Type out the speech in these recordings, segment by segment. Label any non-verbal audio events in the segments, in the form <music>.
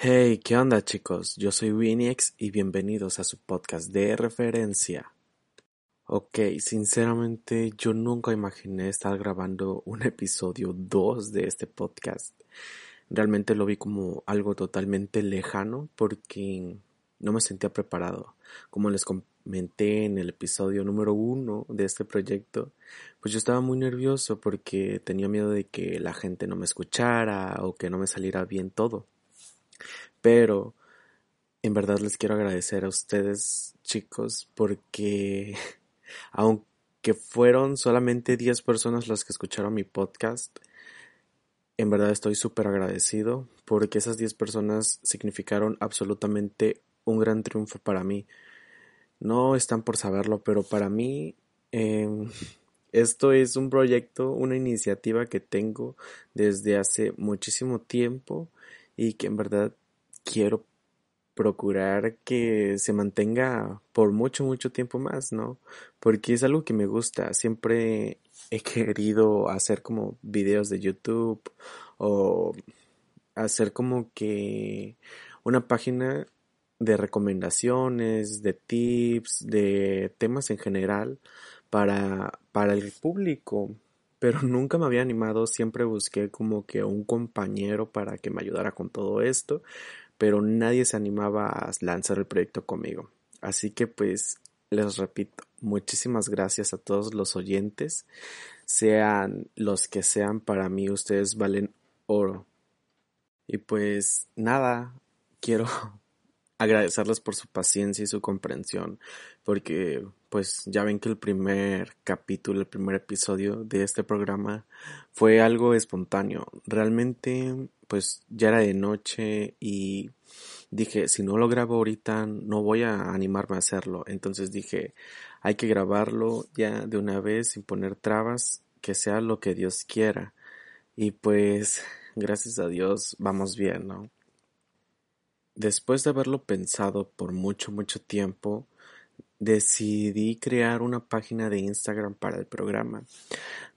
Hey, ¿qué onda chicos? Yo soy Winniex y bienvenidos a su podcast de referencia. Ok, sinceramente yo nunca imaginé estar grabando un episodio 2 de este podcast. Realmente lo vi como algo totalmente lejano porque no me sentía preparado. Como les comenté en el episodio número 1 de este proyecto, pues yo estaba muy nervioso porque tenía miedo de que la gente no me escuchara o que no me saliera bien todo. Pero en verdad les quiero agradecer a ustedes, chicos, porque <laughs> aunque fueron solamente 10 personas las que escucharon mi podcast, en verdad estoy súper agradecido porque esas 10 personas significaron absolutamente un gran triunfo para mí. No están por saberlo, pero para mí em, <laughs> esto es un proyecto, una iniciativa que tengo desde hace muchísimo tiempo y que en verdad quiero procurar que se mantenga por mucho, mucho tiempo más, ¿no? Porque es algo que me gusta. Siempre he querido hacer como videos de YouTube o hacer como que una página de recomendaciones, de tips, de temas en general para, para el público. Pero nunca me había animado, siempre busqué como que un compañero para que me ayudara con todo esto pero nadie se animaba a lanzar el proyecto conmigo. Así que pues les repito, muchísimas gracias a todos los oyentes, sean los que sean, para mí ustedes valen oro. Y pues nada, quiero <laughs> agradecerles por su paciencia y su comprensión, porque pues ya ven que el primer capítulo, el primer episodio de este programa fue algo espontáneo. Realmente pues ya era de noche y dije, si no lo grabo ahorita no voy a animarme a hacerlo. Entonces dije, hay que grabarlo ya de una vez sin poner trabas, que sea lo que Dios quiera. Y pues <laughs> gracias a Dios vamos bien, ¿no? Después de haberlo pensado por mucho, mucho tiempo, decidí crear una página de Instagram para el programa.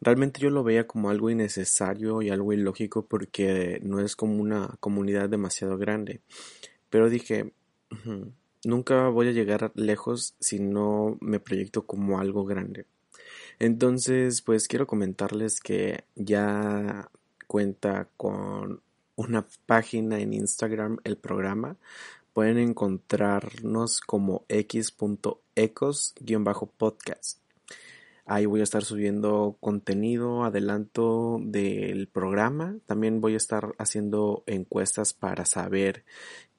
Realmente yo lo veía como algo innecesario y algo ilógico porque no es como una comunidad demasiado grande. Pero dije, nunca voy a llegar lejos si no me proyecto como algo grande. Entonces, pues quiero comentarles que ya cuenta con una página en Instagram el programa. Pueden encontrarnos como x.ecos-podcast. Ahí voy a estar subiendo contenido, adelanto del programa. También voy a estar haciendo encuestas para saber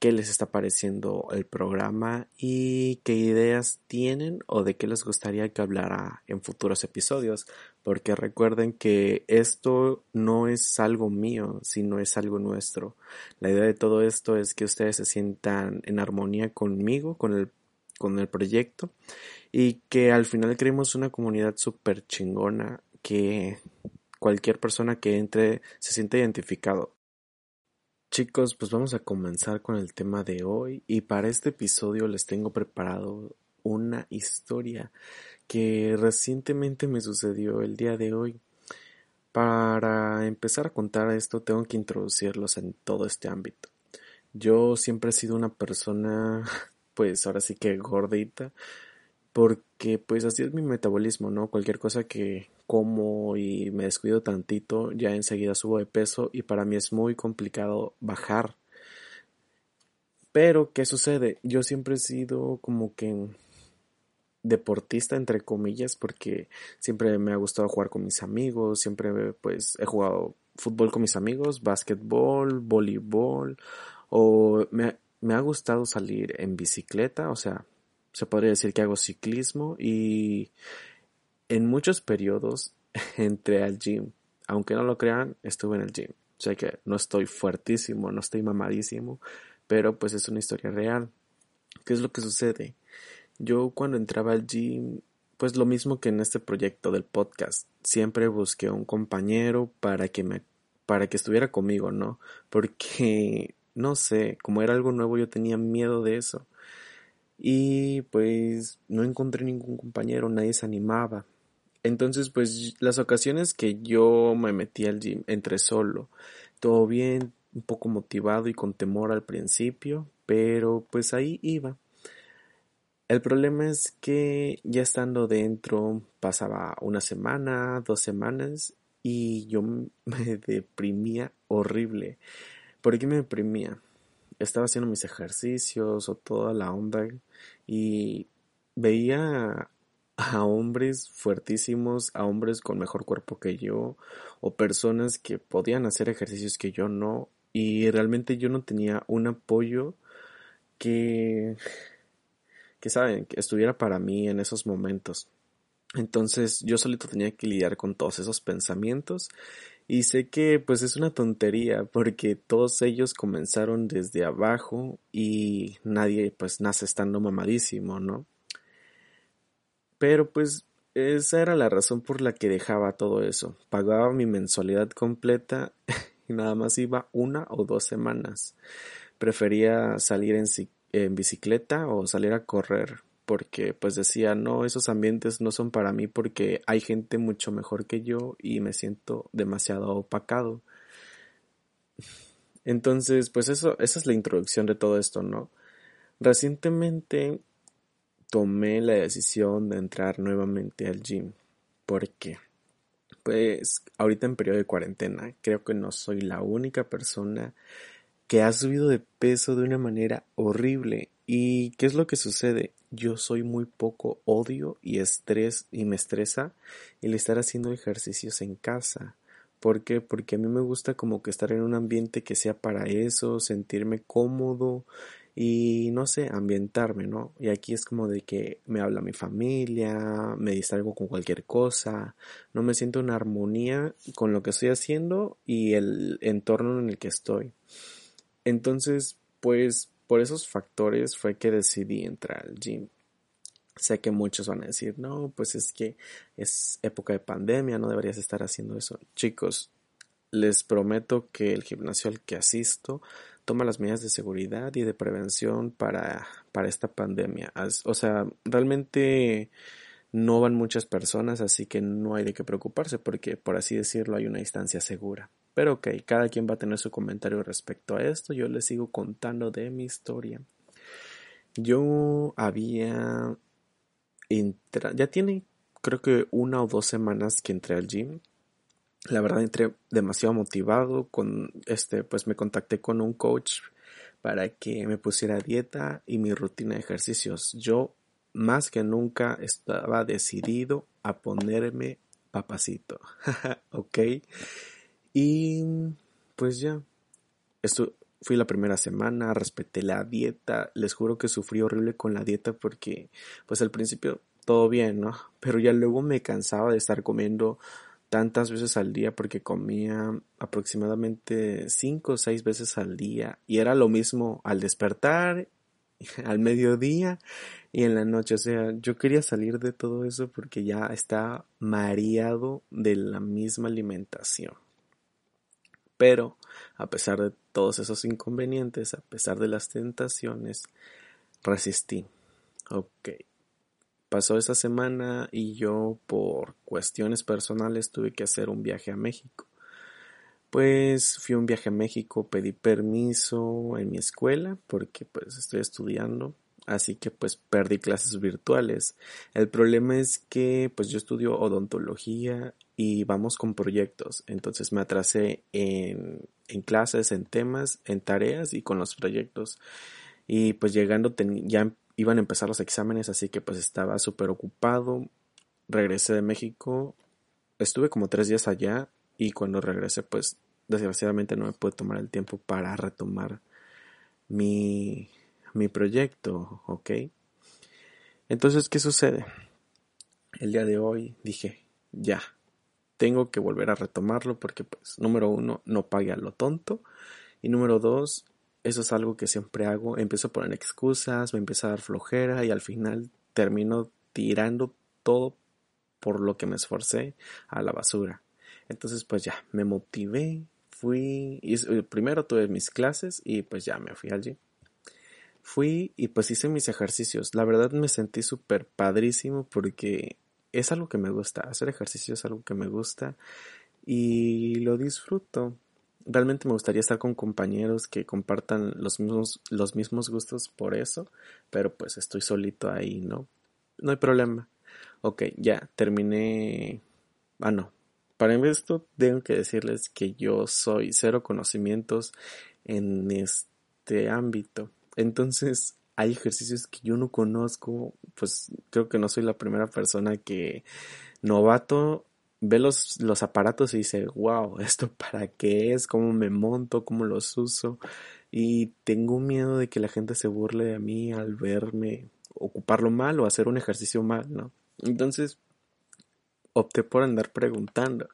qué les está pareciendo el programa y qué ideas tienen o de qué les gustaría que hablara en futuros episodios. Porque recuerden que esto no es algo mío, sino es algo nuestro. La idea de todo esto es que ustedes se sientan en armonía conmigo, con el, con el proyecto y que al final creemos una comunidad súper chingona que cualquier persona que entre se siente identificado. Chicos, pues vamos a comenzar con el tema de hoy y para este episodio les tengo preparado una historia que recientemente me sucedió el día de hoy. Para empezar a contar esto tengo que introducirlos en todo este ámbito. Yo siempre he sido una persona, <laughs> pues ahora sí que gordita, porque pues así es mi metabolismo, ¿no? Cualquier cosa que como y me descuido tantito, ya enseguida subo de peso y para mí es muy complicado bajar. Pero, ¿qué sucede? Yo siempre he sido como que deportista entre comillas porque siempre me ha gustado jugar con mis amigos, siempre pues he jugado fútbol con mis amigos, básquetbol, voleibol o me, me ha gustado salir en bicicleta, o sea, se podría decir que hago ciclismo y en muchos periodos <laughs> entré al gym. Aunque no lo crean, estuve en el gym. Sé que no estoy fuertísimo, no estoy mamadísimo, pero pues es una historia real. ¿Qué es lo que sucede? Yo cuando entraba al gym, pues lo mismo que en este proyecto del podcast, siempre busqué un compañero para que me para que estuviera conmigo, ¿no? Porque no sé, como era algo nuevo yo tenía miedo de eso y pues no encontré ningún compañero, nadie se animaba. Entonces pues las ocasiones que yo me metí al gym, entré solo, todo bien, un poco motivado y con temor al principio, pero pues ahí iba. El problema es que ya estando dentro pasaba una semana, dos semanas y yo <laughs> me deprimía horrible. ¿Por qué me deprimía? Estaba haciendo mis ejercicios o toda la onda y veía a hombres fuertísimos, a hombres con mejor cuerpo que yo o personas que podían hacer ejercicios que yo no y realmente yo no tenía un apoyo que que saben, que estuviera para mí en esos momentos. Entonces yo solito tenía que lidiar con todos esos pensamientos y sé que pues es una tontería porque todos ellos comenzaron desde abajo y nadie pues nace estando mamadísimo, ¿no? Pero pues esa era la razón por la que dejaba todo eso. Pagaba mi mensualidad completa <laughs> y nada más iba una o dos semanas. Prefería salir en, en bicicleta o salir a correr porque pues decía no esos ambientes no son para mí porque hay gente mucho mejor que yo y me siento demasiado opacado entonces pues eso esa es la introducción de todo esto no recientemente tomé la decisión de entrar nuevamente al gym porque pues ahorita en periodo de cuarentena creo que no soy la única persona que ha subido de peso de una manera horrible. ¿Y qué es lo que sucede? Yo soy muy poco odio y estrés y me estresa el estar haciendo ejercicios en casa. ¿Por qué? Porque a mí me gusta como que estar en un ambiente que sea para eso, sentirme cómodo y no sé, ambientarme, ¿no? Y aquí es como de que me habla mi familia, me distraigo con cualquier cosa, no me siento en armonía con lo que estoy haciendo y el entorno en el que estoy. Entonces, pues por esos factores fue que decidí entrar al gym. Sé que muchos van a decir, no, pues es que es época de pandemia, no deberías estar haciendo eso. Chicos, les prometo que el gimnasio al que asisto toma las medidas de seguridad y de prevención para, para esta pandemia. O sea, realmente no van muchas personas, así que no hay de qué preocuparse porque, por así decirlo, hay una distancia segura. Pero ok, cada quien va a tener su comentario respecto a esto. Yo les sigo contando de mi historia. Yo había ya tiene creo que una o dos semanas que entré al gym. La verdad entré demasiado motivado con este, pues me contacté con un coach para que me pusiera dieta y mi rutina de ejercicios. Yo más que nunca estaba decidido a ponerme papacito. <laughs> ok. Y pues ya, esto fui la primera semana, respeté la dieta, les juro que sufrí horrible con la dieta porque pues al principio todo bien, ¿no? Pero ya luego me cansaba de estar comiendo tantas veces al día porque comía aproximadamente cinco o seis veces al día y era lo mismo al despertar, <laughs> al mediodía y en la noche. O sea, yo quería salir de todo eso porque ya estaba mareado de la misma alimentación. Pero, a pesar de todos esos inconvenientes, a pesar de las tentaciones, resistí. Ok. Pasó esa semana y yo por cuestiones personales tuve que hacer un viaje a México. Pues fui a un viaje a México, pedí permiso en mi escuela porque pues estoy estudiando así que pues perdí clases virtuales. El problema es que pues yo estudio odontología y vamos con proyectos, entonces me atrasé en, en clases, en temas, en tareas y con los proyectos. Y pues llegando ya iban a empezar los exámenes, así que pues estaba súper ocupado. Regresé de México, estuve como tres días allá y cuando regresé pues desgraciadamente no me pude tomar el tiempo para retomar mi, mi proyecto, ¿ok? Entonces, ¿qué sucede? El día de hoy dije, ya, tengo que volver a retomarlo porque, pues, número uno, no pague a lo tonto. Y número dos, eso es algo que siempre hago. Empiezo a poner excusas, me empieza a dar flojera y al final termino tirando todo por lo que me esforcé a la basura. Entonces, pues ya, me motivé, fui, y primero tuve mis clases y pues ya me fui al gym. Fui y pues hice mis ejercicios. La verdad me sentí súper padrísimo porque es algo que me gusta. Hacer ejercicio es algo que me gusta y lo disfruto. realmente me gustaría estar con compañeros que compartan los mismos, los mismos gustos por eso, pero pues estoy solito ahí, ¿no? No hay problema. Ok, ya, terminé. Ah, no. Para esto tengo que decirles que yo soy cero conocimientos en este ámbito. Entonces, hay ejercicios que yo no conozco, pues creo que no soy la primera persona que novato ve los, los aparatos y dice, wow, ¿esto para qué es? ¿Cómo me monto? ¿Cómo los uso? Y tengo miedo de que la gente se burle de mí al verme ocuparlo mal o hacer un ejercicio mal, ¿no? Entonces, opté por andar preguntando.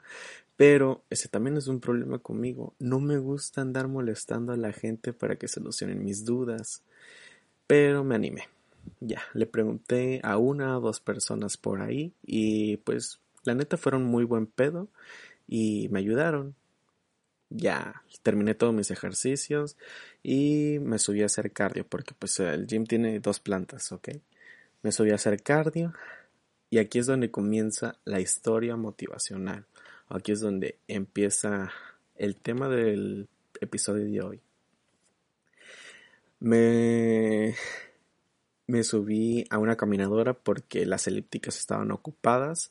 Pero ese también es un problema conmigo. No me gusta andar molestando a la gente para que solucionen mis dudas. Pero me animé. Ya, le pregunté a una o dos personas por ahí y pues la neta fueron muy buen pedo y me ayudaron. Ya terminé todos mis ejercicios y me subí a hacer cardio porque pues el gym tiene dos plantas, ¿ok? Me subí a hacer cardio y aquí es donde comienza la historia motivacional. Aquí es donde empieza el tema del episodio de hoy. Me, me subí a una caminadora porque las elípticas estaban ocupadas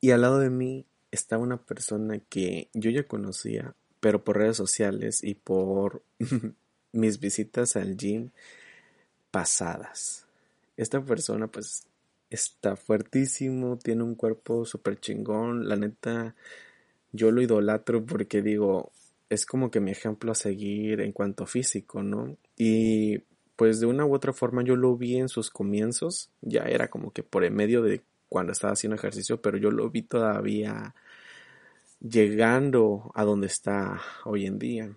y al lado de mí estaba una persona que yo ya conocía, pero por redes sociales y por <laughs> mis visitas al gym pasadas. Esta persona pues está fuertísimo, tiene un cuerpo súper chingón, la neta yo lo idolatro porque digo, es como que mi ejemplo a seguir en cuanto físico, ¿no? Y pues de una u otra forma yo lo vi en sus comienzos, ya era como que por el medio de cuando estaba haciendo ejercicio, pero yo lo vi todavía llegando a donde está hoy en día.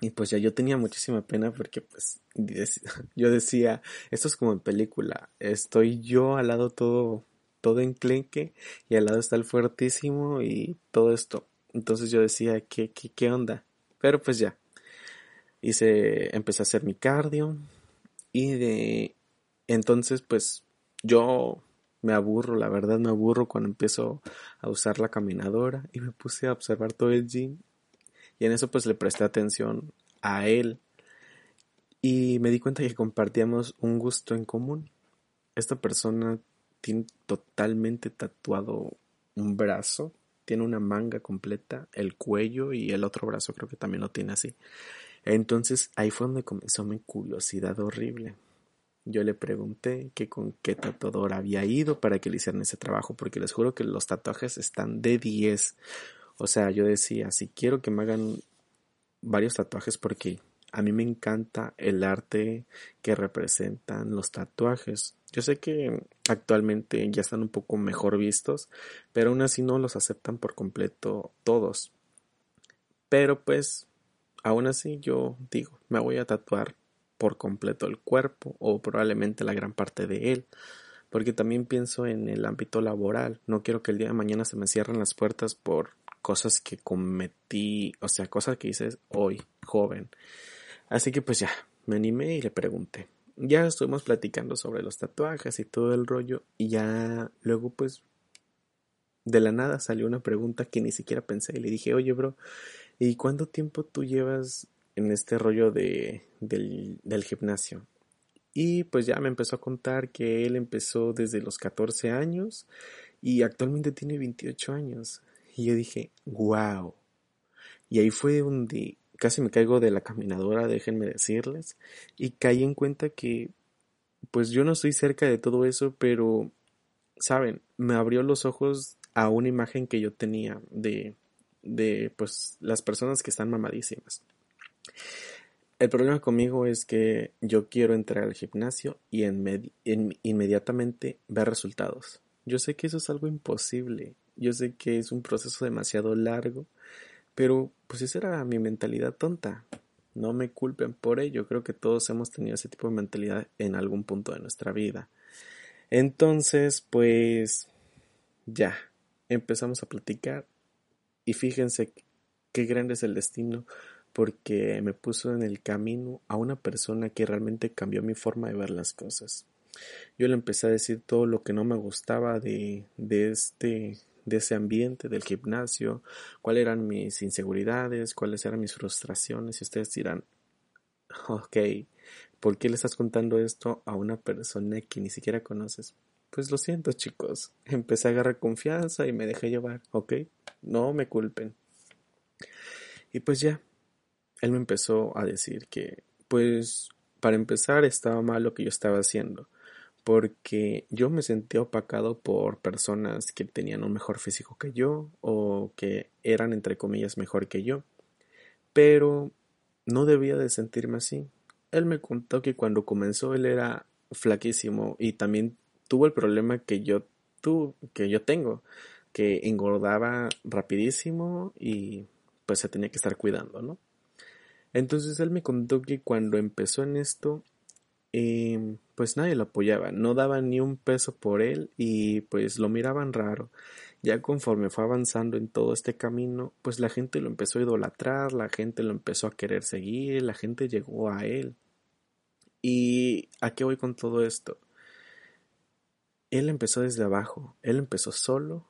Y pues ya yo tenía muchísima pena porque pues <laughs> yo decía, esto es como en película, estoy yo al lado todo, todo enclenque y al lado está el fuertísimo y todo esto. Entonces yo decía, ¿qué, qué, qué onda? Pero pues ya, hice, empecé a hacer mi cardio y de entonces pues yo me aburro, la verdad me aburro cuando empiezo a usar la caminadora y me puse a observar todo el gym y en eso pues le presté atención a él y me di cuenta que compartíamos un gusto en común. Esta persona tiene totalmente tatuado un brazo, tiene una manga completa, el cuello y el otro brazo creo que también lo tiene así. Entonces ahí fue donde comenzó mi curiosidad horrible. Yo le pregunté que con qué tatuador había ido para que le hicieran ese trabajo, porque les juro que los tatuajes están de 10. O sea, yo decía, si quiero que me hagan varios tatuajes, porque a mí me encanta el arte que representan los tatuajes. Yo sé que actualmente ya están un poco mejor vistos, pero aún así no los aceptan por completo todos. Pero pues, aún así yo digo, me voy a tatuar por completo el cuerpo o probablemente la gran parte de él. Porque también pienso en el ámbito laboral. No quiero que el día de mañana se me cierren las puertas por cosas que cometí, o sea, cosas que hice hoy, joven. Así que pues ya, me animé y le pregunté. Ya estuvimos platicando sobre los tatuajes y todo el rollo y ya luego pues de la nada salió una pregunta que ni siquiera pensé y le dije, oye bro, ¿y cuánto tiempo tú llevas en este rollo de, del, del gimnasio. Y pues ya me empezó a contar que él empezó desde los 14 años y actualmente tiene 28 años. Y yo dije, wow. Y ahí fue donde casi me caigo de la caminadora, déjenme decirles. Y caí en cuenta que, pues yo no estoy cerca de todo eso, pero, saben, me abrió los ojos a una imagen que yo tenía de, de, pues, las personas que están mamadísimas. El problema conmigo es que yo quiero entrar al gimnasio y en inmediatamente ver resultados. Yo sé que eso es algo imposible, yo sé que es un proceso demasiado largo, pero pues esa era mi mentalidad tonta. No me culpen por ello, creo que todos hemos tenido ese tipo de mentalidad en algún punto de nuestra vida. Entonces, pues ya, empezamos a platicar y fíjense qué grande es el destino porque me puso en el camino a una persona que realmente cambió mi forma de ver las cosas. Yo le empecé a decir todo lo que no me gustaba de, de este, de ese ambiente, del gimnasio, cuáles eran mis inseguridades, cuáles eran mis frustraciones. Y ustedes dirán, ok, ¿por qué le estás contando esto a una persona que ni siquiera conoces? Pues lo siento chicos, empecé a agarrar confianza y me dejé llevar, ¿ok? No me culpen. Y pues ya, él me empezó a decir que, pues, para empezar estaba mal lo que yo estaba haciendo, porque yo me sentía opacado por personas que tenían un mejor físico que yo o que eran entre comillas mejor que yo, pero no debía de sentirme así. Él me contó que cuando comenzó él era flaquísimo y también tuvo el problema que yo tu, que yo tengo, que engordaba rapidísimo y pues se tenía que estar cuidando, ¿no? Entonces él me contó que cuando empezó en esto, pues nadie lo apoyaba, no daban ni un peso por él y pues lo miraban raro. Ya conforme fue avanzando en todo este camino, pues la gente lo empezó a idolatrar, la gente lo empezó a querer seguir, la gente llegó a él. ¿Y a qué voy con todo esto? Él empezó desde abajo, él empezó solo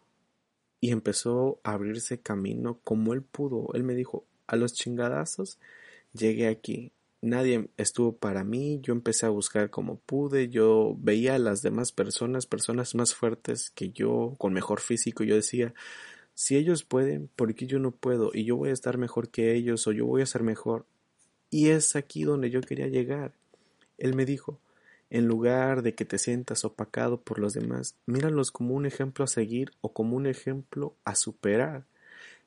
y empezó a abrirse camino como él pudo. Él me dijo, a los chingadazos llegué aquí. Nadie estuvo para mí, yo empecé a buscar como pude, yo veía a las demás personas, personas más fuertes que yo, con mejor físico, yo decía, si ellos pueden, ¿por qué yo no puedo? Y yo voy a estar mejor que ellos o yo voy a ser mejor. Y es aquí donde yo quería llegar. Él me dijo, en lugar de que te sientas opacado por los demás, míralos como un ejemplo a seguir o como un ejemplo a superar.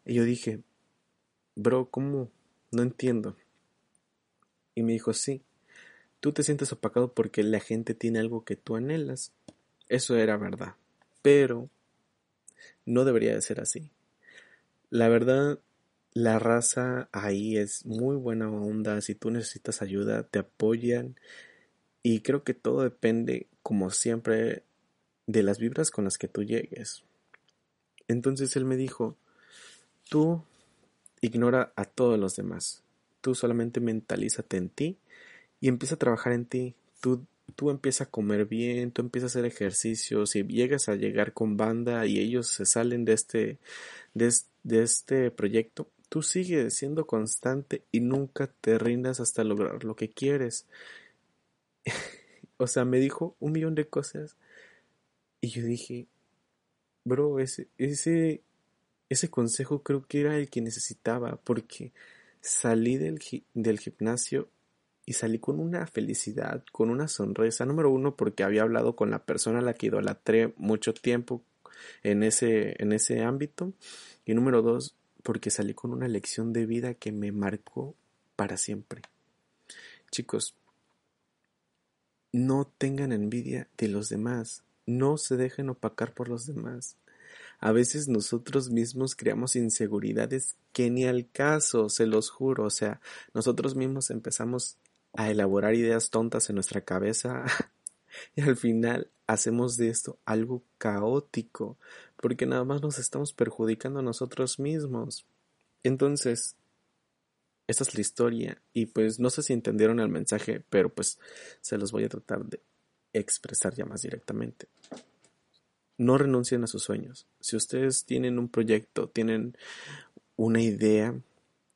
Y yo dije, bro, ¿cómo? No entiendo. Y me dijo, sí, tú te sientes opacado porque la gente tiene algo que tú anhelas. Eso era verdad. Pero no debería de ser así. La verdad, la raza ahí es muy buena onda. Si tú necesitas ayuda, te apoyan. Y creo que todo depende, como siempre, de las vibras con las que tú llegues. Entonces él me dijo, tú ignora a todos los demás. Tú solamente mentalízate en ti y empieza a trabajar en ti. Tú, tú empiezas a comer bien, tú empiezas a hacer ejercicio. Si llegas a llegar con banda y ellos se salen de este, de, de este proyecto, tú sigues siendo constante y nunca te rindas hasta lograr lo que quieres. <laughs> o sea, me dijo un millón de cosas y yo dije, bro, ese, ese, ese consejo creo que era el que necesitaba porque Salí del, gimnasio y salí con una felicidad, con una sonrisa. Número uno, porque había hablado con la persona a la que idolatré mucho tiempo en ese, en ese ámbito. Y número dos, porque salí con una lección de vida que me marcó para siempre. Chicos, no tengan envidia de los demás. No se dejen opacar por los demás. A veces nosotros mismos creamos inseguridades que ni al caso, se los juro. O sea, nosotros mismos empezamos a elaborar ideas tontas en nuestra cabeza <laughs> y al final hacemos de esto algo caótico porque nada más nos estamos perjudicando a nosotros mismos. Entonces, esta es la historia y pues no sé si entendieron el mensaje, pero pues se los voy a tratar de expresar ya más directamente no renuncien a sus sueños. Si ustedes tienen un proyecto, tienen una idea,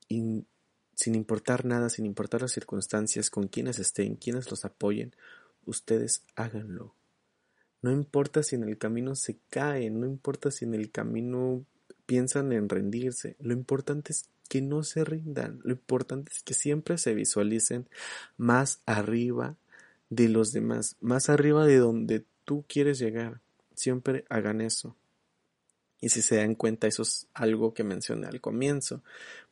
sin importar nada, sin importar las circunstancias, con quienes estén, quienes los apoyen, ustedes háganlo. No importa si en el camino se caen, no importa si en el camino piensan en rendirse, lo importante es que no se rindan, lo importante es que siempre se visualicen más arriba de los demás, más arriba de donde tú quieres llegar siempre hagan eso. Y si se dan cuenta, eso es algo que mencioné al comienzo.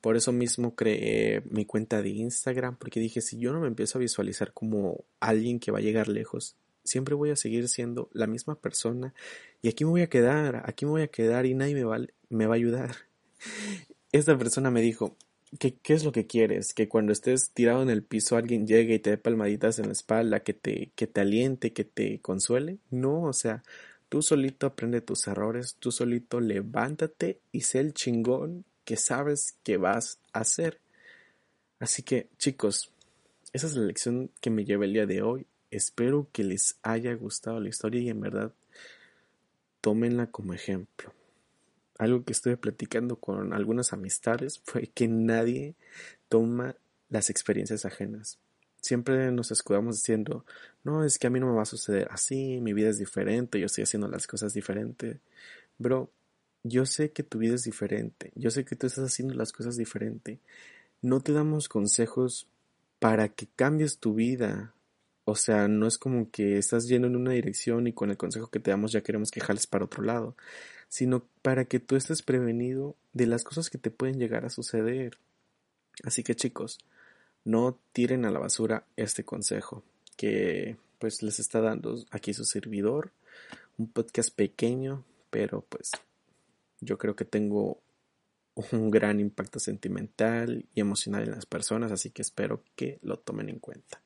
Por eso mismo creé mi cuenta de Instagram, porque dije, si yo no me empiezo a visualizar como alguien que va a llegar lejos, siempre voy a seguir siendo la misma persona y aquí me voy a quedar, aquí me voy a quedar y nadie me va, me va a ayudar. <laughs> Esta persona me dijo, ¿qué, ¿qué es lo que quieres? Que cuando estés tirado en el piso alguien llegue y te dé palmaditas en la espalda, que te, que te aliente, que te consuele. No, o sea, Tú solito aprende tus errores, tú solito levántate y sé el chingón que sabes que vas a hacer. Así que, chicos, esa es la lección que me lleva el día de hoy. Espero que les haya gustado la historia y en verdad tómenla como ejemplo. algo que estuve platicando con algunas amistades fue que nadie toma las experiencias ajenas. Siempre nos escudamos diciendo, no, es que a mí no me va a suceder así, mi vida es diferente, yo estoy haciendo las cosas diferente. Bro, yo sé que tu vida es diferente, yo sé que tú estás haciendo las cosas diferente. No te damos consejos para que cambies tu vida. O sea, no es como que estás yendo en una dirección y con el consejo que te damos ya queremos que jales para otro lado, sino para que tú estés prevenido de las cosas que te pueden llegar a suceder. Así que chicos, no tiren a la basura este consejo que pues les está dando aquí su servidor, un podcast pequeño, pero pues yo creo que tengo un gran impacto sentimental y emocional en las personas, así que espero que lo tomen en cuenta.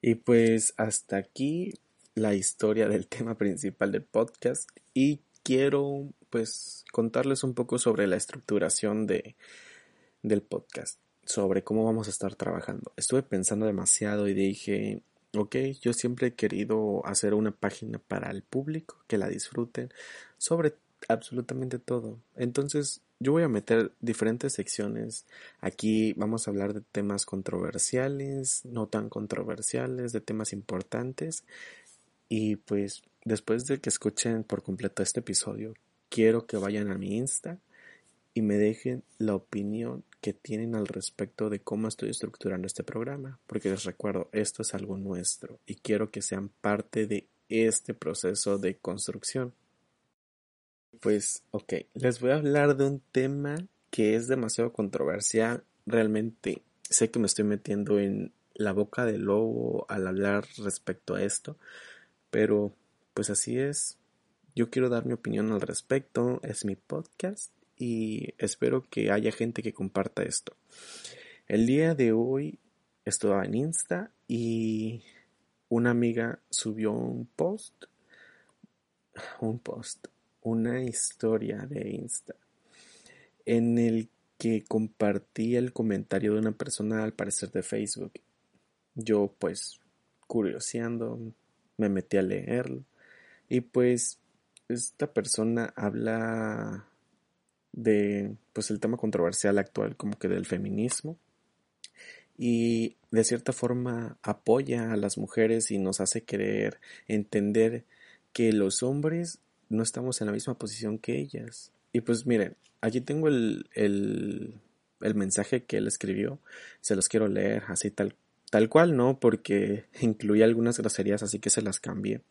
Y pues hasta aquí la historia del <laughs> tema principal del podcast y quiero pues contarles un poco sobre la estructuración de, del podcast, sobre cómo vamos a estar trabajando. Estuve pensando demasiado y dije, ok, yo siempre he querido hacer una página para el público, que la disfruten, sobre absolutamente todo. Entonces, yo voy a meter diferentes secciones. Aquí vamos a hablar de temas controversiales, no tan controversiales, de temas importantes. Y pues después de que escuchen por completo este episodio, quiero que vayan a mi Insta y me dejen la opinión que tienen al respecto de cómo estoy estructurando este programa, porque les recuerdo, esto es algo nuestro y quiero que sean parte de este proceso de construcción. Pues, ok, les voy a hablar de un tema que es demasiado controversial. Realmente sé que me estoy metiendo en la boca del lobo al hablar respecto a esto, pero pues así es. Yo quiero dar mi opinión al respecto, es mi podcast y espero que haya gente que comparta esto. El día de hoy estaba en Insta y una amiga subió un post, un post, una historia de Insta en el que compartí el comentario de una persona al parecer de Facebook. Yo pues curioseando me metí a leerlo y pues esta persona habla de pues el tema controversial actual como que del feminismo y de cierta forma apoya a las mujeres y nos hace querer entender que los hombres no estamos en la misma posición que ellas. Y pues miren, aquí tengo el, el, el mensaje que él escribió, se los quiero leer así tal, tal cual, ¿no? Porque <laughs> incluía algunas groserías, así que se las cambié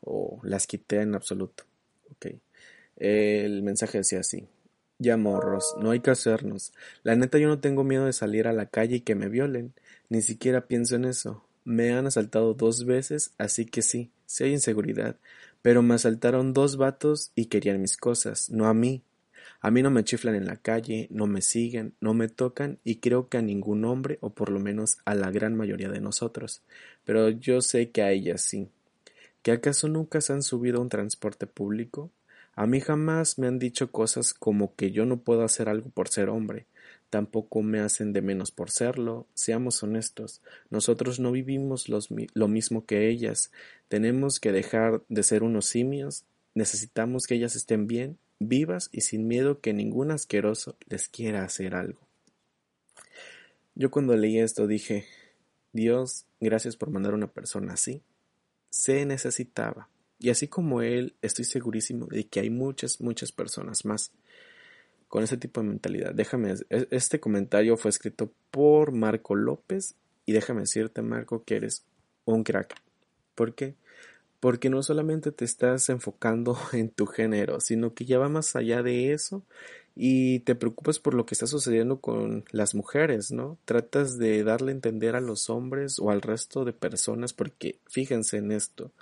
o las quité en absoluto. Ok. El mensaje decía así. Ya morros, no hay que hacernos. La neta yo no tengo miedo de salir a la calle y que me violen. Ni siquiera pienso en eso. Me han asaltado dos veces, así que sí, sí hay inseguridad. Pero me asaltaron dos vatos y querían mis cosas, no a mí. A mí no me chiflan en la calle, no me siguen, no me tocan y creo que a ningún hombre, o por lo menos a la gran mayoría de nosotros. Pero yo sé que a ellas sí. ¿Que acaso nunca se han subido a un transporte público? A mí jamás me han dicho cosas como que yo no puedo hacer algo por ser hombre, tampoco me hacen de menos por serlo. Seamos honestos, nosotros no vivimos lo mismo que ellas. Tenemos que dejar de ser unos simios. Necesitamos que ellas estén bien, vivas y sin miedo que ningún asqueroso les quiera hacer algo. Yo cuando leí esto dije, Dios, gracias por mandar una persona así. Se necesitaba. Y así como él, estoy segurísimo de que hay muchas, muchas personas más con ese tipo de mentalidad. Déjame, este comentario fue escrito por Marco López y déjame decirte, Marco, que eres un crack. ¿Por qué? Porque no solamente te estás enfocando <laughs> en tu género, sino que ya va más allá de eso y te preocupas por lo que está sucediendo con las mujeres, ¿no? Tratas de darle a entender a los hombres o al resto de personas, porque fíjense en esto,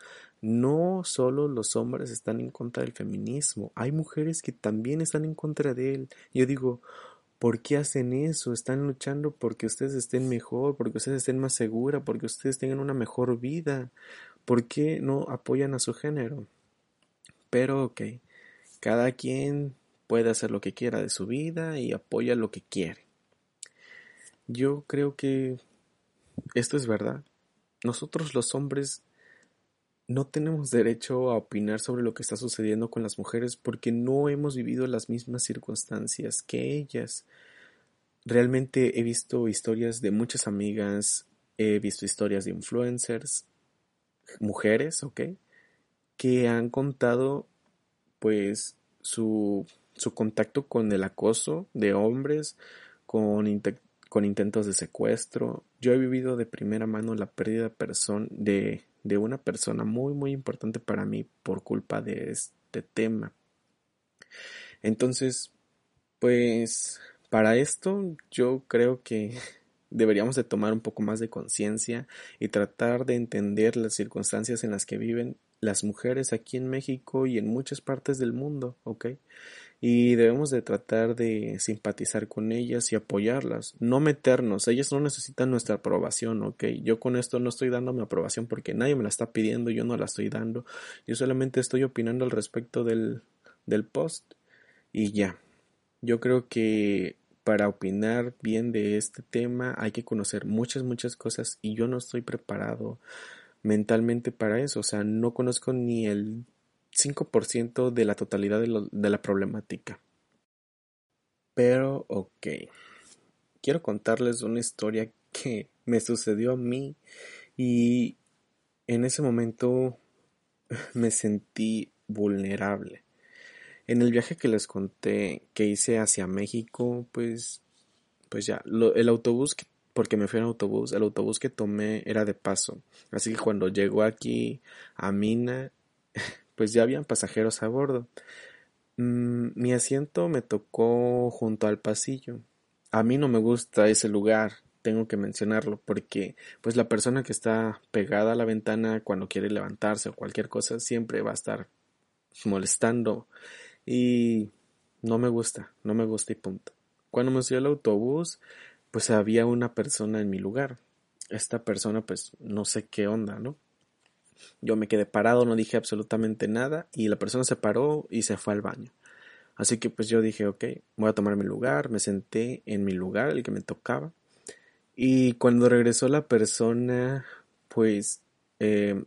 no solo los hombres están en contra del feminismo, hay mujeres que también están en contra de él. Yo digo, ¿por qué hacen eso? Están luchando porque ustedes estén mejor, porque ustedes estén más seguras, porque ustedes tengan una mejor vida. ¿Por qué no apoyan a su género? Pero ok, cada quien puede hacer lo que quiera de su vida y apoya lo que quiere. Yo creo que esto es verdad. Nosotros los hombres no tenemos derecho a opinar sobre lo que está sucediendo con las mujeres porque no hemos vivido las mismas circunstancias que ellas. Realmente he visto historias de muchas amigas, he visto historias de influencers, mujeres, ¿ok? Que han contado pues su, su contacto con el acoso de hombres, con, con intentos de secuestro. Yo he vivido de primera mano la pérdida de, de una persona muy muy importante para mí por culpa de este tema. Entonces, pues para esto yo creo que <laughs> deberíamos de tomar un poco más de conciencia y tratar de entender las circunstancias en las que viven las mujeres aquí en México y en muchas partes del mundo, ¿ok? Y debemos de tratar de simpatizar con ellas y apoyarlas, no meternos, ellas no necesitan nuestra aprobación, ¿ok? Yo con esto no estoy dando mi aprobación porque nadie me la está pidiendo, yo no la estoy dando, yo solamente estoy opinando al respecto del, del post y ya. Yo creo que para opinar bien de este tema hay que conocer muchas, muchas cosas y yo no estoy preparado mentalmente para eso. O sea, no conozco ni el 5% de la totalidad de, de la problemática. Pero, ok. Quiero contarles una historia que me sucedió a mí y en ese momento <laughs> me sentí vulnerable. En el viaje que les conté que hice hacia México, pues, pues ya, el autobús, porque me fui en autobús, el autobús que tomé era de paso. Así que cuando llegó aquí a Mina, <laughs> pues ya habían pasajeros a bordo. Mm, mi asiento me tocó junto al pasillo. A mí no me gusta ese lugar, tengo que mencionarlo, porque pues la persona que está pegada a la ventana cuando quiere levantarse o cualquier cosa siempre va a estar molestando y no me gusta, no me gusta y punto. Cuando me subió el autobús, pues había una persona en mi lugar. Esta persona, pues no sé qué onda, ¿no? Yo me quedé parado, no dije absolutamente nada y la persona se paró y se fue al baño. Así que pues yo dije, ok, voy a tomar mi lugar, me senté en mi lugar, el que me tocaba. Y cuando regresó la persona, pues eh,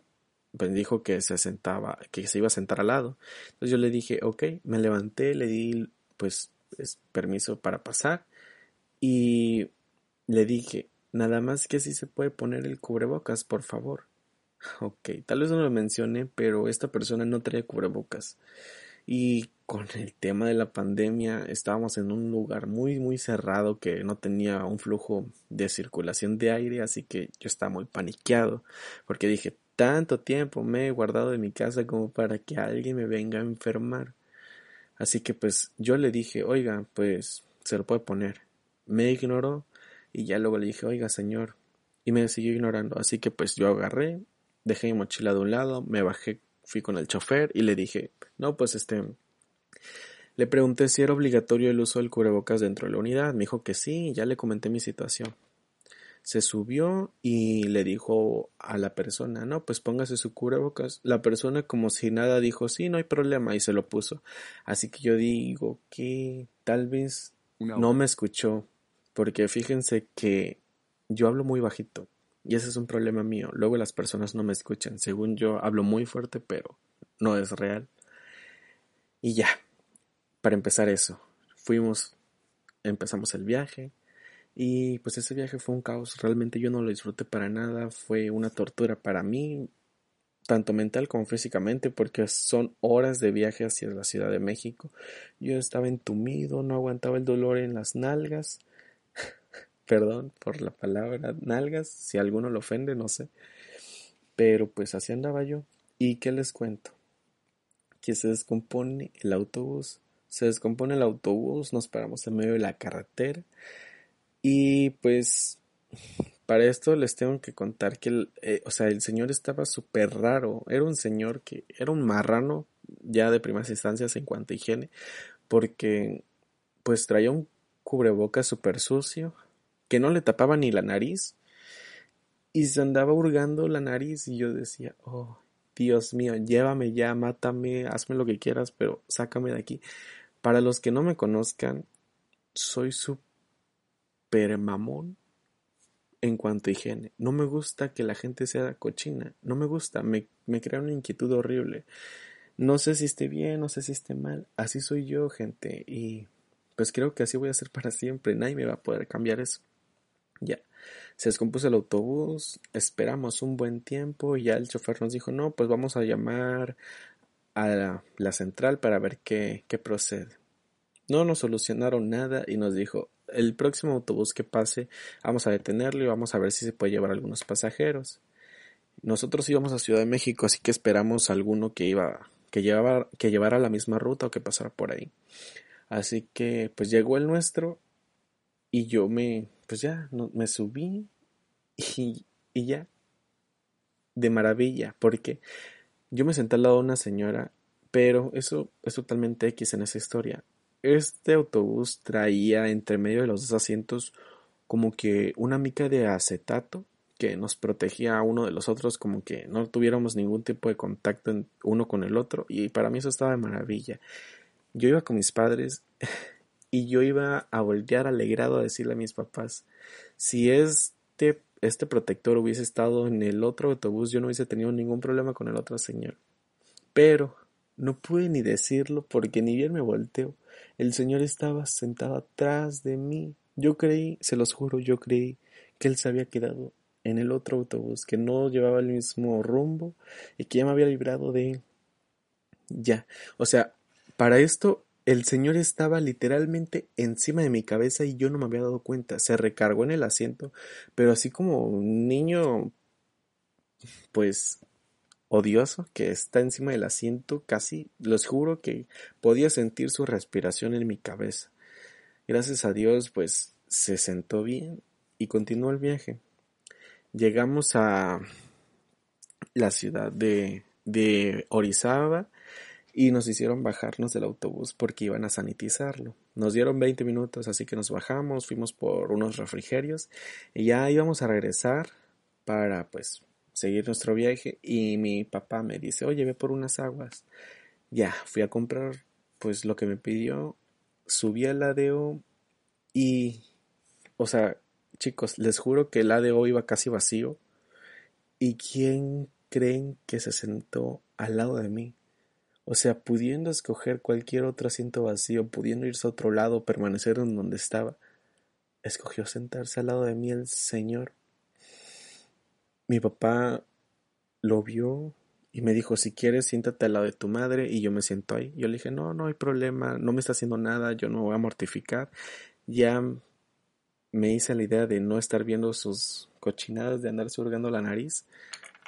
dijo que se sentaba, que se iba a sentar al lado. Entonces yo le dije, ok, me levanté, le di pues permiso para pasar y le dije, nada más que si se puede poner el cubrebocas, por favor. Ok, tal vez no lo mencioné, pero esta persona no trae cubrebocas. Y con el tema de la pandemia estábamos en un lugar muy muy cerrado que no tenía un flujo de circulación de aire, así que yo estaba muy paniqueado porque dije, tanto tiempo me he guardado de mi casa como para que alguien me venga a enfermar. Así que pues yo le dije, oiga, pues se lo puede poner. Me ignoró y ya luego le dije, oiga señor, y me siguió ignorando. Así que pues yo agarré, dejé mi mochila de un lado, me bajé, fui con el chofer y le dije, no, pues este, le pregunté si era obligatorio el uso del cubrebocas dentro de la unidad. Me dijo que sí, y ya le comenté mi situación se subió y le dijo a la persona, no, pues póngase su cubrebocas. La persona como si nada dijo, sí, no hay problema y se lo puso. Así que yo digo que tal vez no me escuchó, porque fíjense que yo hablo muy bajito y ese es un problema mío. Luego las personas no me escuchan. Según yo hablo muy fuerte, pero no es real. Y ya, para empezar eso, fuimos, empezamos el viaje y pues ese viaje fue un caos, realmente yo no lo disfruté para nada, fue una tortura para mí, tanto mental como físicamente, porque son horas de viaje hacia la Ciudad de México. Yo estaba entumido, no aguantaba el dolor en las nalgas. Perdón por la palabra nalgas, si alguno lo ofende, no sé. Pero pues así andaba yo. ¿Y qué les cuento? Que se descompone el autobús. Se descompone el autobús, nos paramos en medio de la carretera y pues para esto les tengo que contar que el, eh, o sea, el señor estaba súper raro. Era un señor que era un marrano ya de primeras instancias en cuanto a higiene, porque pues traía un cubrebocas súper sucio que no le tapaba ni la nariz y se andaba hurgando la nariz y yo decía, oh, Dios mío, llévame ya, mátame, hazme lo que quieras, pero sácame de aquí. Para los que no me conozcan, soy súper mamón en cuanto a higiene. No me gusta que la gente sea cochina. No me gusta. Me, me crea una inquietud horrible. No sé si esté bien, no sé si esté mal. Así soy yo, gente. Y pues creo que así voy a ser para siempre. Nadie me va a poder cambiar eso. Ya. Se descompuso el autobús, esperamos un buen tiempo y ya el chofer nos dijo, no, pues vamos a llamar a la, central para ver qué, qué procede. No nos solucionaron nada y nos dijo, el próximo autobús que pase vamos a detenerlo y vamos a ver si se puede llevar algunos pasajeros. Nosotros íbamos a Ciudad de México, así que esperamos alguno que iba que que llevara la misma ruta o que pasara por ahí. Así que pues llegó el nuestro y yo me pues ya me subí y, y ya de maravilla porque yo me senté al lado de una señora pero eso es totalmente X en esa historia. Este autobús traía entre medio de los dos asientos como que una mica de acetato que nos protegía a uno de los otros como que no tuviéramos ningún tipo de contacto uno con el otro y para mí eso estaba de maravilla. Yo iba con mis padres y yo iba a voltear alegrado a decirle a mis papás, si este, este protector hubiese estado en el otro autobús, yo no hubiese tenido ningún problema con el otro señor. Pero no pude ni decirlo porque ni bien me volteo. El señor estaba sentado atrás de mí. Yo creí, se los juro, yo creí que él se había quedado en el otro autobús, que no llevaba el mismo rumbo y que ya me había librado de... Ya, o sea, para esto el señor estaba literalmente encima de mi cabeza y yo no me había dado cuenta. Se recargó en el asiento, pero así como un niño, pues, odioso que está encima del asiento, casi, los juro que podía sentir su respiración en mi cabeza. Gracias a Dios, pues, se sentó bien y continuó el viaje. Llegamos a la ciudad de, de Orizaba y nos hicieron bajarnos del autobús porque iban a sanitizarlo. Nos dieron 20 minutos, así que nos bajamos, fuimos por unos refrigerios y ya íbamos a regresar para pues seguir nuestro viaje y mi papá me dice, oye, ve por unas aguas. Ya, fui a comprar pues lo que me pidió, subí al ADO y, o sea, chicos, les juro que el ADO iba casi vacío. ¿Y quién creen que se sentó al lado de mí? O sea, pudiendo escoger cualquier otro asiento vacío, pudiendo irse a otro lado, permanecer en donde estaba, escogió sentarse al lado de mí el Señor. Mi papá lo vio y me dijo, si quieres, siéntate al lado de tu madre y yo me siento ahí. Yo le dije, no, no hay problema, no me está haciendo nada, yo no voy a mortificar. Ya me hice la idea de no estar viendo sus cochinadas, de andar surgando la nariz.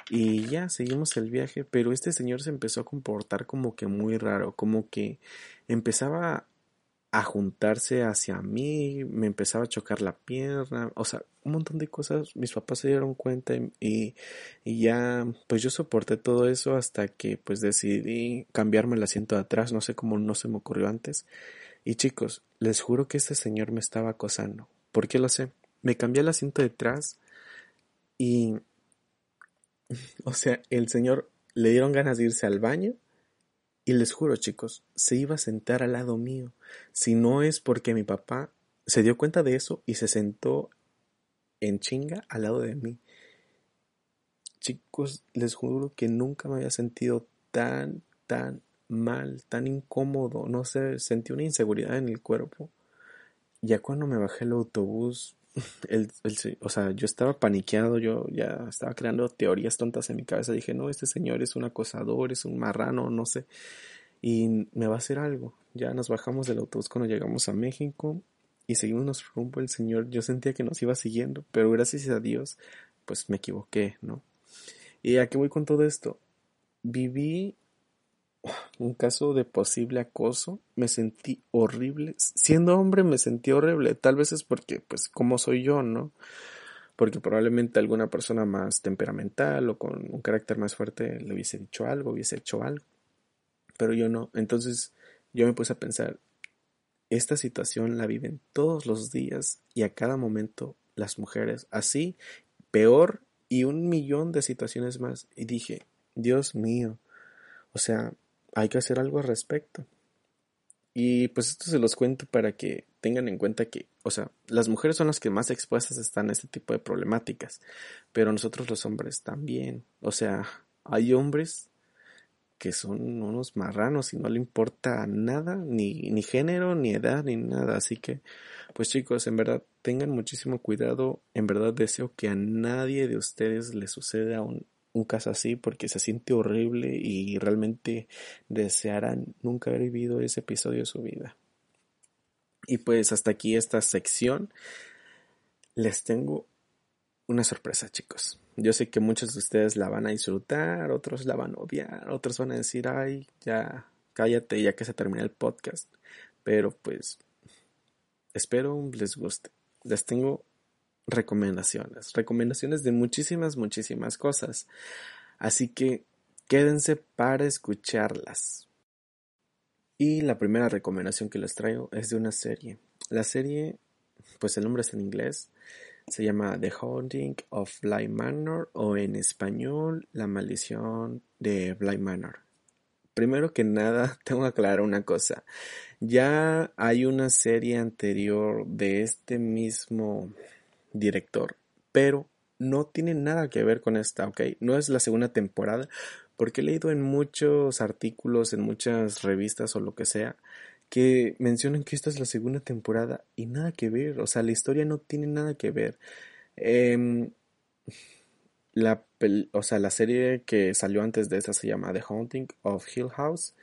Y ya, seguimos el viaje, pero este señor se empezó a comportar como que muy raro, como que empezaba a juntarse hacia mí, me empezaba a chocar la pierna, o sea, un montón de cosas, mis papás se dieron cuenta y, ya, pues yo soporté todo eso hasta que pues decidí cambiarme el asiento de atrás, no sé cómo no se me ocurrió antes. Y chicos, les juro que este señor me estaba acosando. ¿Por qué lo sé? Me cambié el asiento de atrás y <laughs> o sea, el señor le dieron ganas de irse al baño y les juro, chicos, se iba a sentar al lado mío. Si no es porque mi papá se dio cuenta de eso y se sentó en chinga al lado de mí. Chicos, les juro que nunca me había sentido tan, tan mal, tan incómodo. No sé, sentí una inseguridad en el cuerpo. Ya cuando me bajé el autobús, <laughs> el, o sea, yo estaba paniqueado, yo ya estaba creando teorías tontas en mi cabeza. Dije, no, este señor es un acosador, es un marrano, no sé. Y me va a hacer algo. Ya nos bajamos del autobús cuando llegamos a México y seguimos nuestro rumbo. El señor, yo sentía que nos iba siguiendo, pero gracias a Dios, pues me equivoqué, ¿no? ¿Y a qué voy con todo esto? Viví un caso de posible acoso, me sentí horrible. Siendo hombre me sentí horrible. Tal vez es porque, pues, como soy yo, ¿no? Porque probablemente alguna persona más temperamental o con un carácter más fuerte le hubiese dicho algo, hubiese hecho algo. Pero yo no. Entonces yo me puse a pensar, esta situación la viven todos los días y a cada momento las mujeres. Así, peor y un millón de situaciones más. Y dije, Dios mío. O sea, hay que hacer algo al respecto. Y pues esto se los cuento para que tengan en cuenta que, o sea, las mujeres son las que más expuestas están a este tipo de problemáticas, pero nosotros los hombres también. O sea, hay hombres que son unos marranos y no le importa nada, ni, ni género, ni edad, ni nada. Así que, pues chicos, en verdad, tengan muchísimo cuidado. En verdad deseo que a nadie de ustedes le suceda un, un caso así porque se siente horrible y realmente desearán nunca haber vivido ese episodio de su vida. Y pues hasta aquí esta sección. Les tengo una sorpresa, chicos. Yo sé que muchos de ustedes la van a disfrutar, otros la van a odiar, otros van a decir, ay, ya, cállate, ya que se termina el podcast. Pero pues, espero les guste. Les tengo recomendaciones, recomendaciones de muchísimas, muchísimas cosas. Así que quédense para escucharlas. Y la primera recomendación que les traigo es de una serie. La serie, pues el nombre es en inglés, se llama The Haunting of Bly Manor o en español La maldición de Bly Manor. Primero que nada, <laughs> tengo que aclarar una cosa. Ya hay una serie anterior de este mismo director, pero no tiene nada que ver con esta, ¿ok? No es la segunda temporada, porque he leído en muchos artículos, en muchas revistas o lo que sea, que mencionan que esta es la segunda temporada y nada que ver, o sea, la historia no tiene nada que ver. Em, o sea, la serie que salió antes de esta se llama The Haunting of Hill House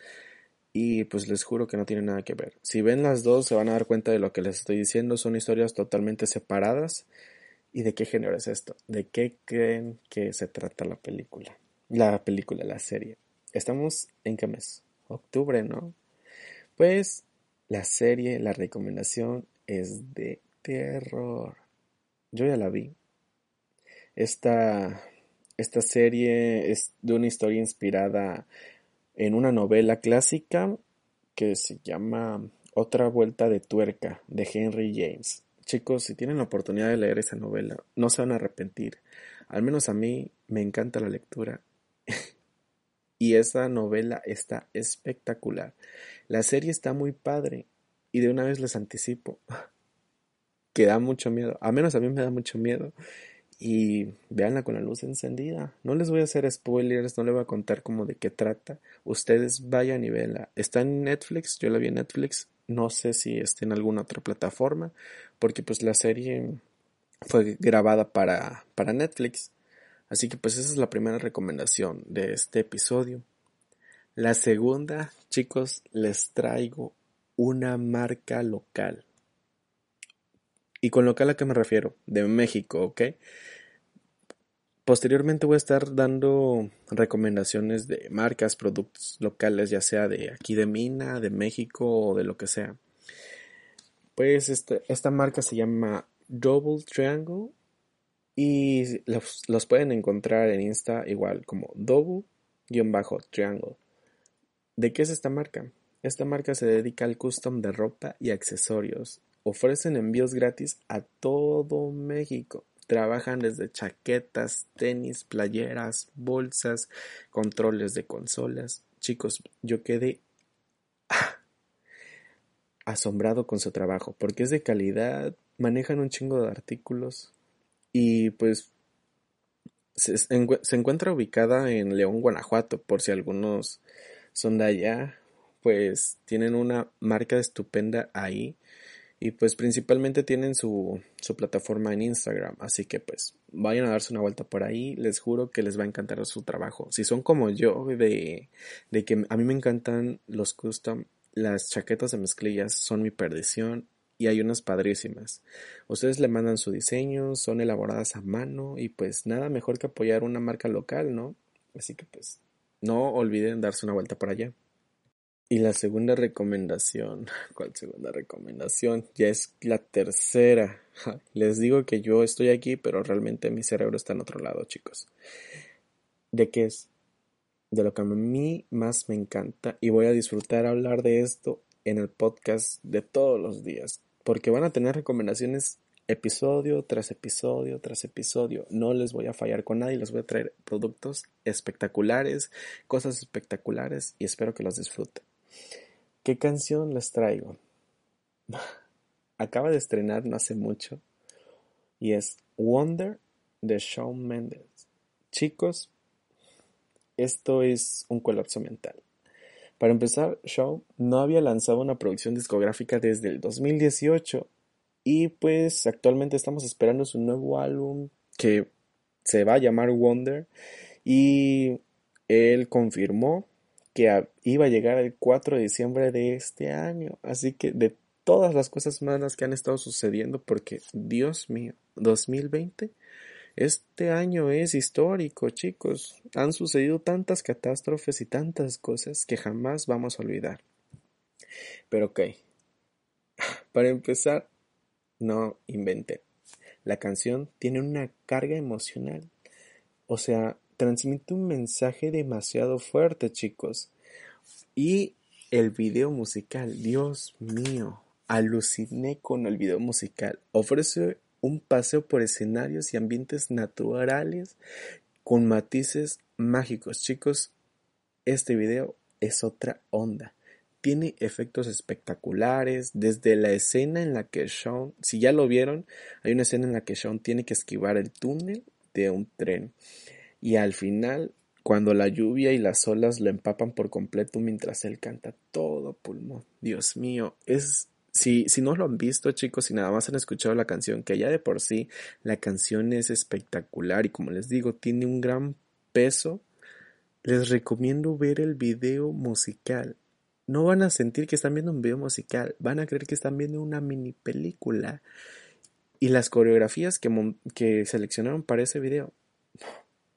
y pues les juro que no tiene nada que ver. Si ven las dos se van a dar cuenta de lo que les estoy diciendo, son historias totalmente separadas. ¿Y de qué género es esto? ¿De qué creen que se trata la película? La película, la serie. Estamos en qué mes? Octubre, ¿no? Pues la serie, la recomendación es de terror. Yo ya la vi. Esta, esta serie es de una historia inspirada en una novela clásica que se llama Otra vuelta de tuerca de Henry James. Chicos, si tienen la oportunidad de leer esa novela, no se van a arrepentir. Al menos a mí me encanta la lectura. <laughs> y esa novela está espectacular. La serie está muy padre. Y de una vez les anticipo <laughs> que da mucho miedo. A menos a mí me da mucho miedo y véanla con la luz encendida. No les voy a hacer spoilers, no les voy a contar como de qué trata. Ustedes vayan y véanla. Está en Netflix, yo la vi en Netflix. No sé si está en alguna otra plataforma, porque pues la serie fue grabada para, para Netflix. Así que pues esa es la primera recomendación de este episodio. La segunda, chicos, les traigo una marca local. ¿Y con local a qué me refiero? De México, ¿ok? Posteriormente voy a estar dando recomendaciones de marcas, productos locales, ya sea de aquí de Mina, de México o de lo que sea. Pues este, esta marca se llama Double Triangle y los, los pueden encontrar en Insta igual como Double-Triangle. ¿De qué es esta marca? Esta marca se dedica al custom de ropa y accesorios. Ofrecen envíos gratis a todo México. Trabajan desde chaquetas, tenis, playeras, bolsas, controles de consolas. Chicos, yo quedé <laughs> asombrado con su trabajo porque es de calidad, manejan un chingo de artículos y pues se, se encuentra ubicada en León, Guanajuato, por si algunos son de allá, pues tienen una marca estupenda ahí y pues principalmente tienen su, su plataforma en Instagram, así que pues vayan a darse una vuelta por ahí, les juro que les va a encantar su trabajo. Si son como yo, de, de que a mí me encantan los custom, las chaquetas de mezclillas son mi perdición y hay unas padrísimas. Ustedes le mandan su diseño, son elaboradas a mano y pues nada mejor que apoyar una marca local, ¿no? Así que pues no olviden darse una vuelta por allá. Y la segunda recomendación, <laughs> ¿cuál segunda recomendación? Ya es la tercera. Les digo que yo estoy aquí, pero realmente mi cerebro está en otro lado, chicos. ¿De qué es? De lo que a mí más me encanta y voy a disfrutar hablar de esto en el podcast de todos los días, porque van a tener recomendaciones episodio tras episodio tras episodio. No les voy a fallar con nadie, les voy a traer productos espectaculares, cosas espectaculares y espero que los disfruten. ¿Qué canción les traigo? <laughs> Acaba de estrenar no hace mucho y es Wonder de Shawn Mendes. Chicos, esto es un colapso mental. Para empezar, Shawn no había lanzado una producción discográfica desde el 2018 y pues actualmente estamos esperando su nuevo álbum que se va a llamar Wonder y él confirmó que iba a llegar el 4 de diciembre de este año. Así que de todas las cosas malas que han estado sucediendo, porque Dios mío, 2020, este año es histórico, chicos. Han sucedido tantas catástrofes y tantas cosas que jamás vamos a olvidar. Pero ok, <laughs> para empezar, no inventen. La canción tiene una carga emocional. O sea, transmite un mensaje demasiado fuerte, chicos. Y el video musical, Dios mío, aluciné con el video musical. Ofrece un paseo por escenarios y ambientes naturales con matices mágicos. Chicos, este video es otra onda. Tiene efectos espectaculares, desde la escena en la que Sean, si ya lo vieron, hay una escena en la que Sean tiene que esquivar el túnel de un tren. Y al final, cuando la lluvia y las olas lo empapan por completo mientras él canta todo pulmón. Dios mío, es si, si no lo han visto, chicos, y nada más han escuchado la canción, que ya de por sí la canción es espectacular y como les digo, tiene un gran peso, les recomiendo ver el video musical. No van a sentir que están viendo un video musical, van a creer que están viendo una mini película. Y las coreografías que, que seleccionaron para ese video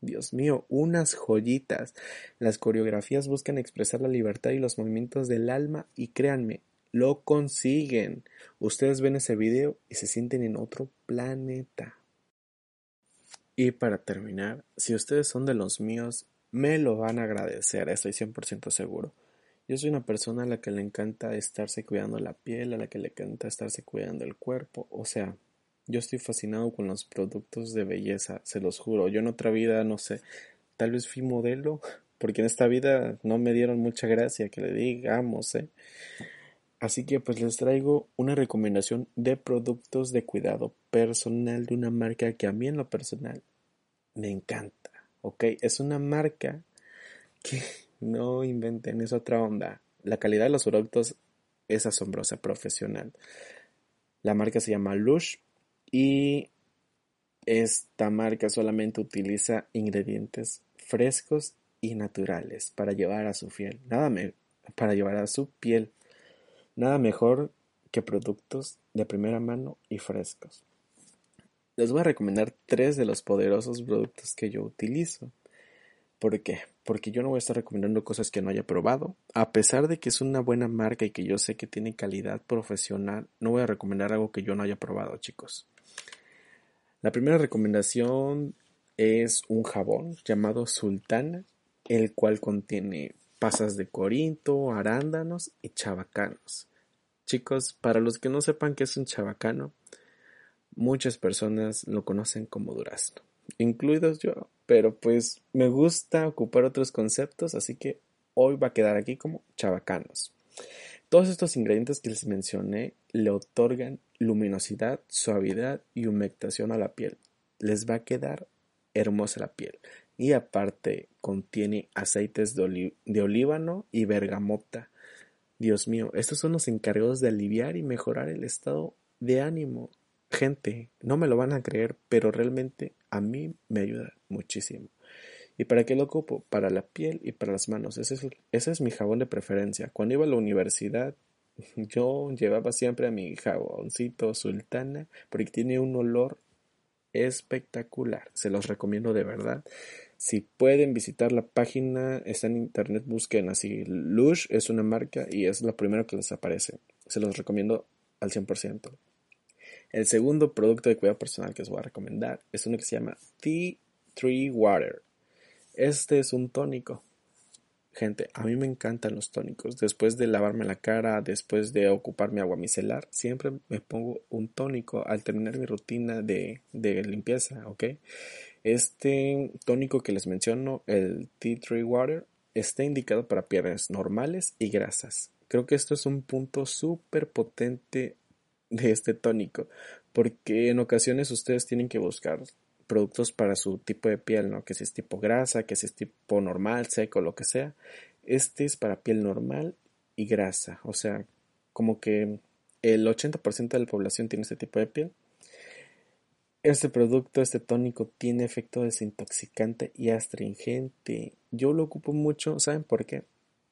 Dios mío, unas joyitas. Las coreografías buscan expresar la libertad y los movimientos del alma y créanme, lo consiguen. Ustedes ven ese video y se sienten en otro planeta. Y para terminar, si ustedes son de los míos, me lo van a agradecer, estoy 100% seguro. Yo soy una persona a la que le encanta estarse cuidando la piel, a la que le encanta estarse cuidando el cuerpo, o sea, yo estoy fascinado con los productos de belleza, se los juro. Yo en otra vida, no sé, tal vez fui modelo, porque en esta vida no me dieron mucha gracia que le digamos, ¿eh? Así que pues les traigo una recomendación de productos de cuidado personal de una marca que a mí en lo personal me encanta, ¿ok? Es una marca que <laughs> no inventen, es otra onda. La calidad de los productos es asombrosa, profesional. La marca se llama Lush y esta marca solamente utiliza ingredientes frescos y naturales para llevar a su piel. Nada para llevar a su piel. Nada mejor que productos de primera mano y frescos. Les voy a recomendar tres de los poderosos productos que yo utilizo. ¿Por qué? Porque yo no voy a estar recomendando cosas que no haya probado. A pesar de que es una buena marca y que yo sé que tiene calidad profesional, no voy a recomendar algo que yo no haya probado, chicos. La primera recomendación es un jabón llamado Sultana, el cual contiene pasas de corinto, arándanos y chabacanos. Chicos, para los que no sepan qué es un chabacano, muchas personas lo conocen como durazno, incluidos yo, pero pues me gusta ocupar otros conceptos, así que hoy va a quedar aquí como chabacanos. Todos estos ingredientes que les mencioné le otorgan luminosidad, suavidad y humectación a la piel. Les va a quedar hermosa la piel. Y aparte contiene aceites de, de olíbano y bergamota. Dios mío, estos son los encargados de aliviar y mejorar el estado de ánimo. Gente, no me lo van a creer, pero realmente a mí me ayuda muchísimo. ¿Y para qué lo ocupo? Para la piel y para las manos. Ese es, ese es mi jabón de preferencia. Cuando iba a la universidad, <laughs> yo llevaba siempre a mi jaboncito sultana porque tiene un olor espectacular. Se los recomiendo de verdad. Si pueden visitar la página, está en internet, busquen así. Lush es una marca y es lo primero que les aparece. Se los recomiendo al 100%. El segundo producto de cuidado personal que os voy a recomendar es uno que se llama Tea Tree Water. Este es un tónico. Gente, a mí me encantan los tónicos. Después de lavarme la cara, después de ocupar mi agua micelar, siempre me pongo un tónico al terminar mi rutina de, de limpieza, ¿ok? Este tónico que les menciono, el Tea Tree Water, está indicado para pieles normales y grasas. Creo que esto es un punto súper potente de este tónico, porque en ocasiones ustedes tienen que buscar productos para su tipo de piel, ¿no? Que si es tipo grasa, que si es tipo normal, seco, lo que sea. Este es para piel normal y grasa, o sea, como que el 80% de la población tiene este tipo de piel. Este producto, este tónico, tiene efecto desintoxicante y astringente. Yo lo ocupo mucho, ¿saben por qué?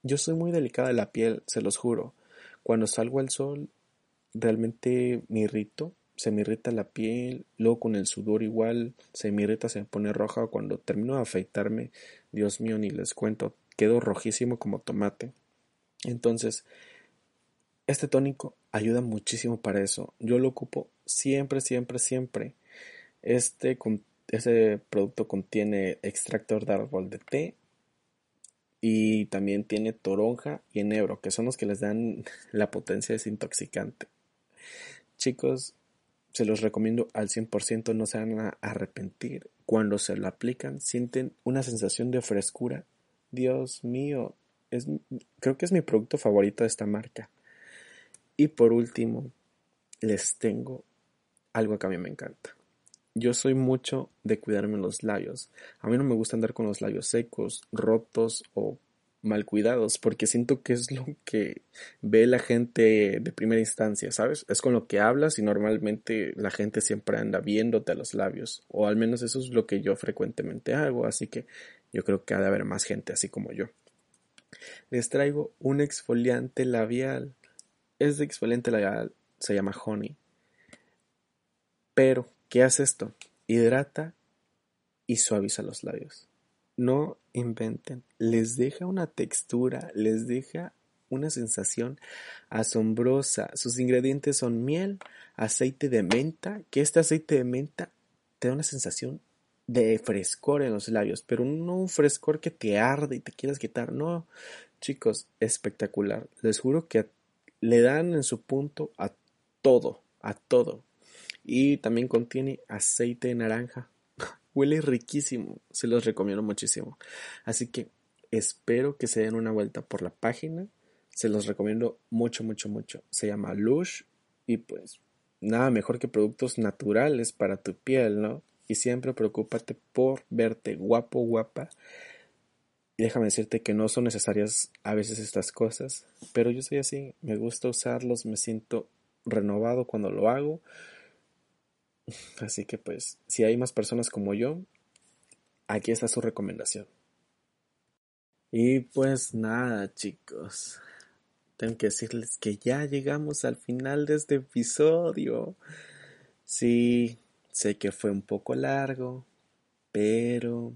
Yo soy muy delicada de la piel, se los juro. Cuando salgo al sol, realmente me irrito, se me irrita la piel, luego con el sudor igual, se me irrita, se me pone roja. Cuando termino de afeitarme, Dios mío, ni les cuento, quedo rojísimo como tomate. Entonces, este tónico ayuda muchísimo para eso. Yo lo ocupo siempre, siempre, siempre. Este, este producto contiene extractor de árbol de té y también tiene toronja y enebro, que son los que les dan la potencia desintoxicante. Chicos, se los recomiendo al 100%, no se van a arrepentir. Cuando se lo aplican, sienten una sensación de frescura. Dios mío, es, creo que es mi producto favorito de esta marca. Y por último, les tengo algo que a mí me encanta. Yo soy mucho de cuidarme los labios. A mí no me gusta andar con los labios secos, rotos o mal cuidados, porque siento que es lo que ve la gente de primera instancia, ¿sabes? Es con lo que hablas y normalmente la gente siempre anda viéndote a los labios, o al menos eso es lo que yo frecuentemente hago, así que yo creo que ha de haber más gente así como yo. Les traigo un exfoliante labial de exfoliante labial se llama Honey. Pero, ¿qué hace esto? Hidrata y suaviza los labios. No inventen. Les deja una textura, les deja una sensación asombrosa. Sus ingredientes son miel, aceite de menta, que este aceite de menta te da una sensación de frescor en los labios, pero no un frescor que te arde y te quieras quitar, no, chicos, espectacular. Les juro que le dan en su punto a todo, a todo. Y también contiene aceite de naranja. Huele riquísimo, se los recomiendo muchísimo. Así que espero que se den una vuelta por la página. Se los recomiendo mucho, mucho, mucho. Se llama Lush y pues nada mejor que productos naturales para tu piel, ¿no? Y siempre preocúpate por verte guapo, guapa déjame decirte que no son necesarias a veces estas cosas, pero yo soy así, me gusta usarlos, me siento renovado cuando lo hago. Así que pues, si hay más personas como yo, aquí está su recomendación. Y pues nada, chicos. Tengo que decirles que ya llegamos al final de este episodio. Sí, sé que fue un poco largo, pero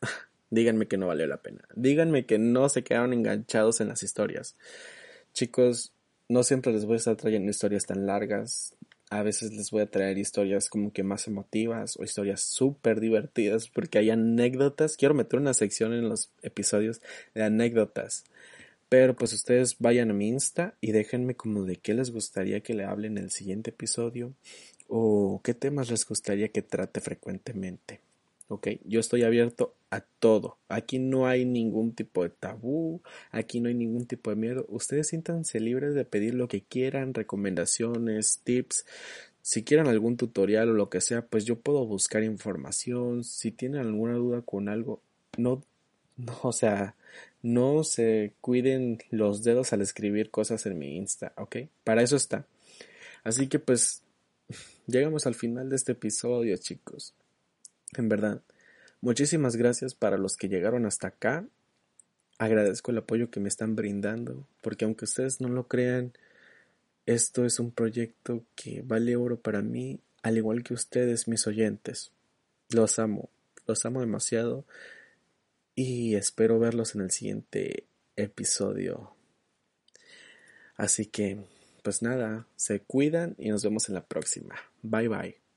<laughs> díganme que no valió la pena. Díganme que no se quedaron enganchados en las historias. Chicos, no siempre les voy a estar trayendo historias tan largas. A veces les voy a traer historias como que más emotivas o historias súper divertidas porque hay anécdotas. Quiero meter una sección en los episodios de anécdotas. Pero pues ustedes vayan a mi Insta y déjenme como de qué les gustaría que le hable en el siguiente episodio o qué temas les gustaría que trate frecuentemente. ¿ok? Yo estoy abierto a todo. Aquí no hay ningún tipo de tabú, aquí no hay ningún tipo de miedo. Ustedes siéntanse libres de pedir lo que quieran, recomendaciones, tips. Si quieren algún tutorial o lo que sea, pues yo puedo buscar información. Si tienen alguna duda con algo, no, no, o sea, no se cuiden los dedos al escribir cosas en mi Insta, ¿ok? Para eso está. Así que pues <laughs> llegamos al final de este episodio, chicos. En verdad, muchísimas gracias para los que llegaron hasta acá. Agradezco el apoyo que me están brindando, porque aunque ustedes no lo crean, esto es un proyecto que vale oro para mí, al igual que ustedes, mis oyentes. Los amo, los amo demasiado y espero verlos en el siguiente episodio. Así que, pues nada, se cuidan y nos vemos en la próxima. Bye bye.